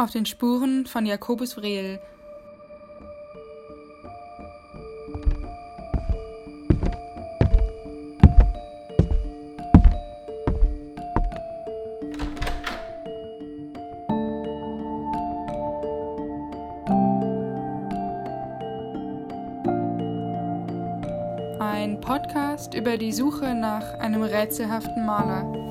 Auf den Spuren von Jakobus Vrehl. Ein Podcast über die Suche nach einem rätselhaften Maler.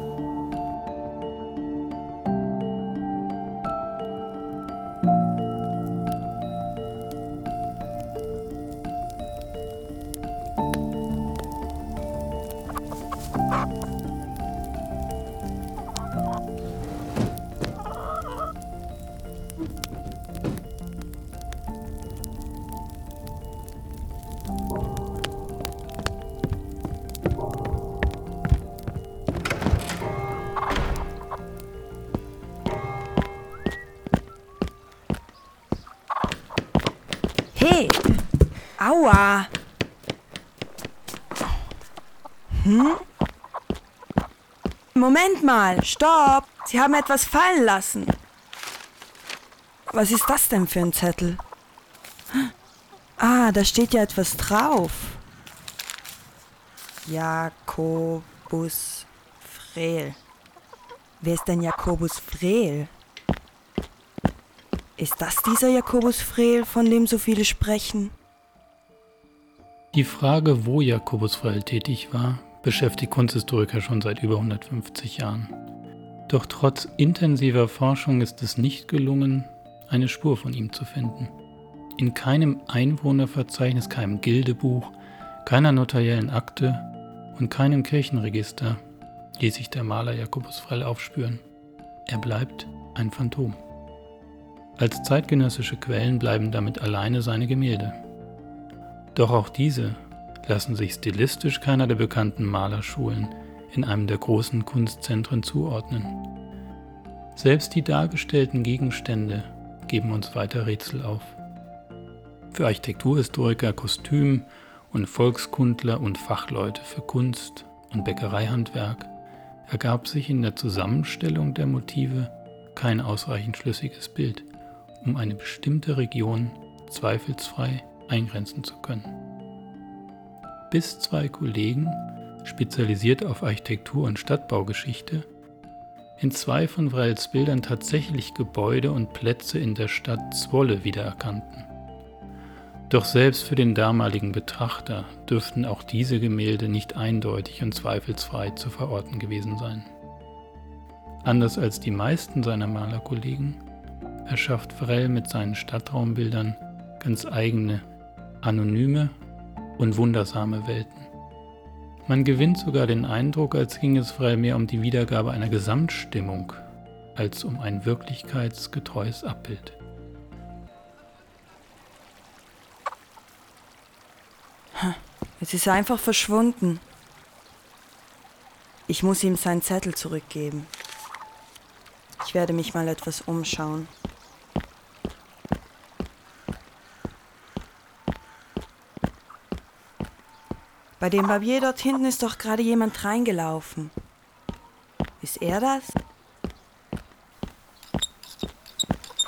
Hey! Aua! Hm? Moment mal, stopp! Sie haben etwas fallen lassen. Was ist das denn für ein Zettel? Ah, da steht ja etwas drauf. Jakobus Frehl. Wer ist denn Jakobus Frehl? Ist das dieser Jakobus Frehl, von dem so viele sprechen? Die Frage, wo Jakobus Frehl tätig war, beschäftigt Kunsthistoriker schon seit über 150 Jahren. Doch trotz intensiver Forschung ist es nicht gelungen, eine Spur von ihm zu finden. In keinem Einwohnerverzeichnis, keinem Gildebuch, keiner notariellen Akte und keinem Kirchenregister ließ sich der Maler Jakobus Frell aufspüren. Er bleibt ein Phantom. Als zeitgenössische Quellen bleiben damit alleine seine Gemälde. Doch auch diese lassen sich stilistisch keiner der bekannten Malerschulen in einem der großen Kunstzentren zuordnen. Selbst die dargestellten Gegenstände geben uns weiter Rätsel auf. Für Architekturhistoriker, Kostüm- und Volkskundler und Fachleute für Kunst und Bäckereihandwerk ergab sich in der Zusammenstellung der Motive kein ausreichend schlüssiges Bild, um eine bestimmte Region zweifelsfrei eingrenzen zu können. Bis zwei Kollegen, spezialisiert auf Architektur und Stadtbaugeschichte, in zwei von Wrels Bildern tatsächlich Gebäude und Plätze in der Stadt Zwolle wiedererkannten. Doch selbst für den damaligen Betrachter dürften auch diese Gemälde nicht eindeutig und zweifelsfrei zu verorten gewesen sein. Anders als die meisten seiner Malerkollegen erschafft Vrell mit seinen Stadtraumbildern ganz eigene, anonyme und wundersame Welten. Man gewinnt sogar den Eindruck, als ging es frei mehr um die Wiedergabe einer Gesamtstimmung als um ein wirklichkeitsgetreues Abbild. Es ist einfach verschwunden. Ich muss ihm seinen Zettel zurückgeben. Ich werde mich mal etwas umschauen. Bei dem Barbier dort hinten ist doch gerade jemand reingelaufen. Ist er das?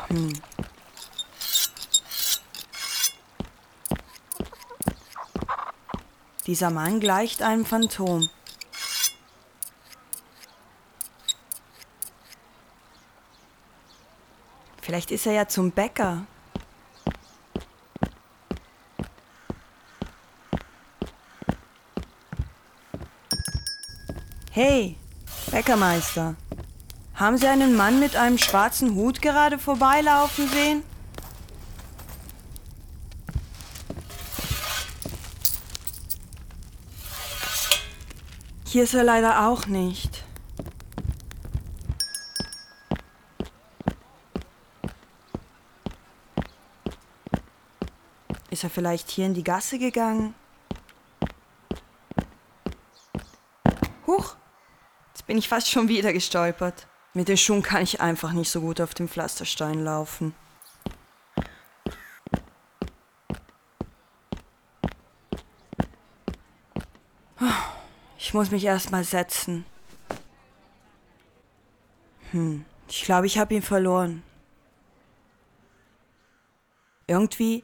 Hm. Dieser Mann gleicht einem Phantom. Vielleicht ist er ja zum Bäcker. Hey, Bäckermeister. Haben Sie einen Mann mit einem schwarzen Hut gerade vorbeilaufen sehen? Hier ist er leider auch nicht. Ist er vielleicht hier in die Gasse gegangen? Huch, bin ich fast schon wieder gestolpert. Mit den Schuhen kann ich einfach nicht so gut auf dem Pflasterstein laufen. Ich muss mich erstmal setzen. Hm, ich glaube, ich habe ihn verloren. Irgendwie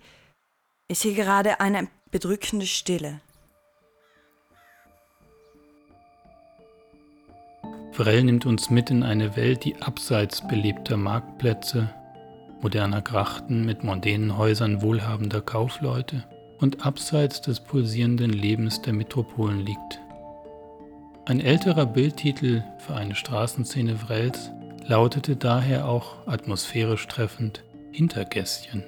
ist hier gerade eine bedrückende Stille. Vrell nimmt uns mit in eine Welt, die abseits belebter Marktplätze, moderner Grachten mit mondänen Häusern wohlhabender Kaufleute und abseits des pulsierenden Lebens der Metropolen liegt. Ein älterer Bildtitel für eine Straßenszene Vrels lautete daher auch atmosphärisch treffend Hintergässchen.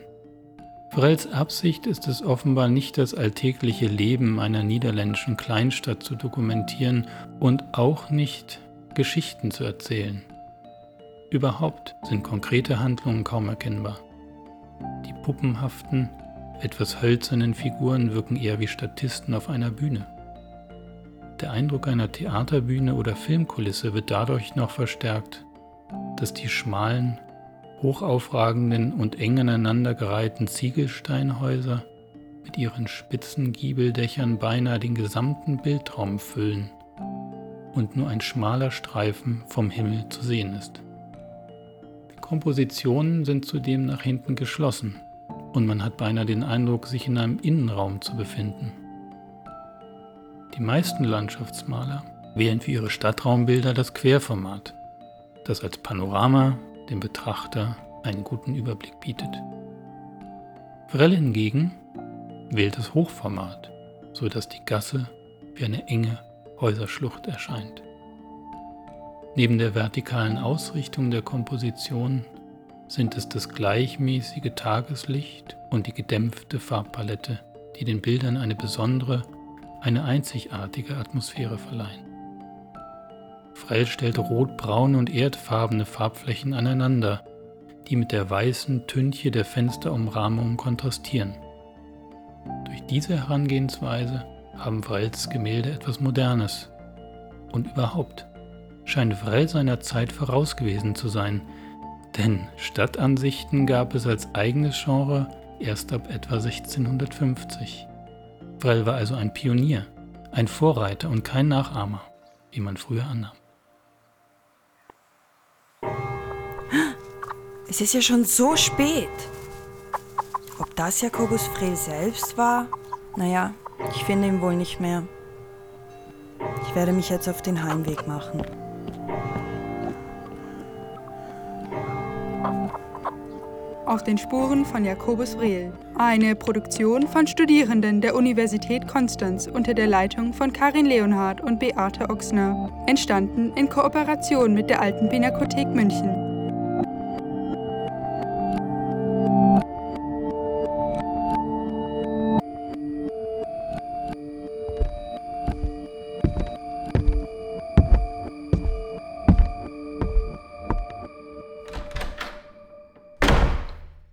Vrels Absicht ist es offenbar nicht das alltägliche Leben einer niederländischen Kleinstadt zu dokumentieren und auch nicht Geschichten zu erzählen. Überhaupt sind konkrete Handlungen kaum erkennbar. Die puppenhaften, etwas hölzernen Figuren wirken eher wie Statisten auf einer Bühne. Der Eindruck einer Theaterbühne oder Filmkulisse wird dadurch noch verstärkt, dass die schmalen, hochaufragenden und eng aneinandergereihten Ziegelsteinhäuser mit ihren spitzen Giebeldächern beinahe den gesamten Bildraum füllen und nur ein schmaler Streifen vom Himmel zu sehen ist. Die Kompositionen sind zudem nach hinten geschlossen und man hat beinahe den Eindruck, sich in einem Innenraum zu befinden. Die meisten Landschaftsmaler wählen für ihre Stadtraumbilder das Querformat, das als Panorama dem Betrachter einen guten Überblick bietet. Vrell hingegen wählt das Hochformat, so dass die Gasse wie eine enge Häuserschlucht erscheint. Neben der vertikalen Ausrichtung der Komposition sind es das gleichmäßige Tageslicht und die gedämpfte Farbpalette, die den Bildern eine besondere, eine einzigartige Atmosphäre verleihen. Frell stellt rotbraune und erdfarbene Farbflächen aneinander, die mit der weißen Tünche der Fensterumrahmung kontrastieren. Durch diese Herangehensweise haben Vrels Gemälde etwas Modernes. Und überhaupt scheint Vrell seiner Zeit voraus gewesen zu sein, denn Stadtansichten gab es als eigenes Genre erst ab etwa 1650. Vrell war also ein Pionier, ein Vorreiter und kein Nachahmer, wie man früher annahm. Es ist ja schon so spät. Ob das Jakobus Vrel selbst war? Naja, ich finde ihn wohl nicht mehr. Ich werde mich jetzt auf den Heimweg machen. Auf den Spuren von Jakobus Vrel. Eine Produktion von Studierenden der Universität Konstanz unter der Leitung von Karin Leonhardt und Beate Ochsner. Entstanden in Kooperation mit der Alten Pinakothek München.